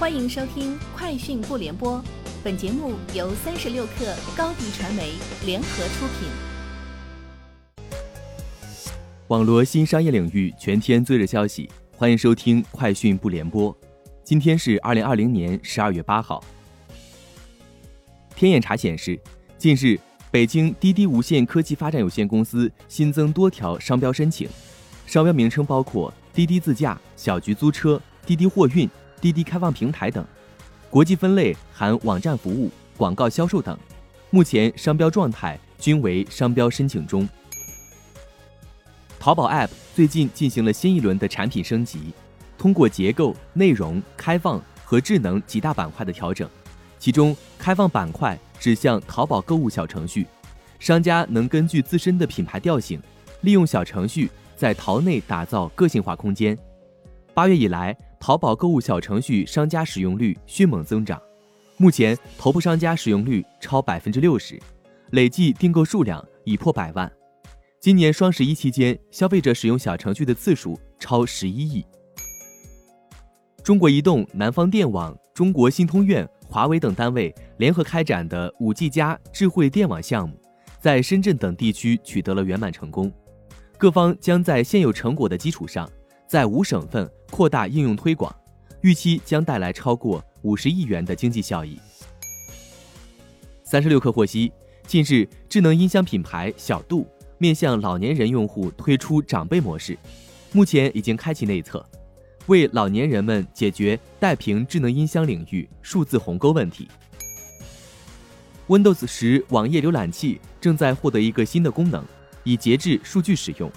欢迎收听《快讯不联播》，本节目由三十六克高低传媒联合出品。网络新商业领域全天最热消息，欢迎收听《快讯不联播》。今天是二零二零年十二月八号。天眼查显示，近日北京滴滴无线科技发展有限公司新增多条商标申请，商标名称包括滴滴自驾、小桔租车、滴滴货运。滴滴开放平台等，国际分类含网站服务、广告销售等。目前商标状态均为商标申请中。淘宝 App 最近进行了新一轮的产品升级，通过结构、内容、开放和智能几大板块的调整。其中，开放板块指向淘宝购物小程序，商家能根据自身的品牌调性，利用小程序在淘内打造个性化空间。八月以来，淘宝购物小程序商家使用率迅猛增长，目前头部商家使用率超百分之六十，累计订购数量已破百万。今年双十一期间，消费者使用小程序的次数超十一亿。中国移动、南方电网、中国信通院、华为等单位联合开展的五 G 加智慧电网项目，在深圳等地区取得了圆满成功。各方将在现有成果的基础上。在五省份扩大应用推广，预期将带来超过五十亿元的经济效益。三十六氪获悉，近日智能音箱品牌小度面向老年人用户推出长辈模式，目前已经开启内测，为老年人们解决带屏智能音箱领域数字鸿沟问题。Windows 十网页浏览器正在获得一个新的功能，以节制数据使用。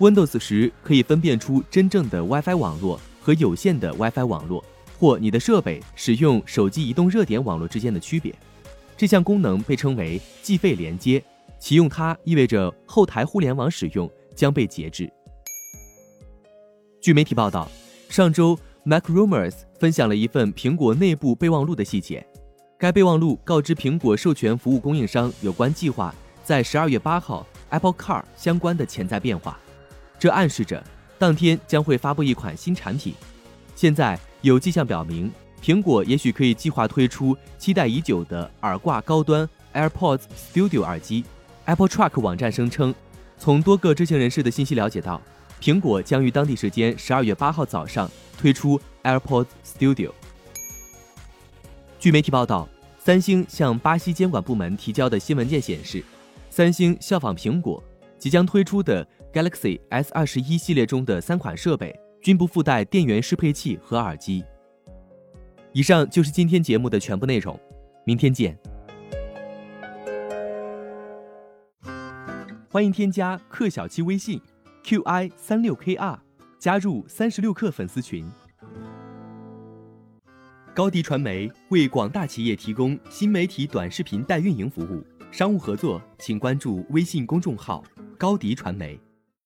Windows 十可以分辨出真正的 WiFi 网络和有线的 WiFi 网络，或你的设备使用手机移动热点网络之间的区别。这项功能被称为计费连接，启用它意味着后台互联网使用将被节制。据媒体报道，上周 MacRumors 分享了一份苹果内部备忘录的细节。该备忘录告知苹果授权服务供应商有关计划在十二月八号 Apple Car 相关的潜在变化。这暗示着当天将会发布一款新产品。现在有迹象表明，苹果也许可以计划推出期待已久的耳挂高端 AirPods Studio 耳机。Apple Truck 网站声称，从多个知情人士的信息了解到，苹果将于当地时间十二月八号早上推出 AirPods Studio。据媒体报道，三星向巴西监管部门提交的新文件显示，三星效仿苹果。即将推出的 Galaxy S 二十一系列中的三款设备均不附带电源适配器和耳机。以上就是今天节目的全部内容，明天见。欢迎添加克小七微信 qi 三六 kr 加入三十六氪粉丝群。高迪传媒为广大企业提供新媒体短视频代运营服务，商务合作请关注微信公众号。高迪传媒。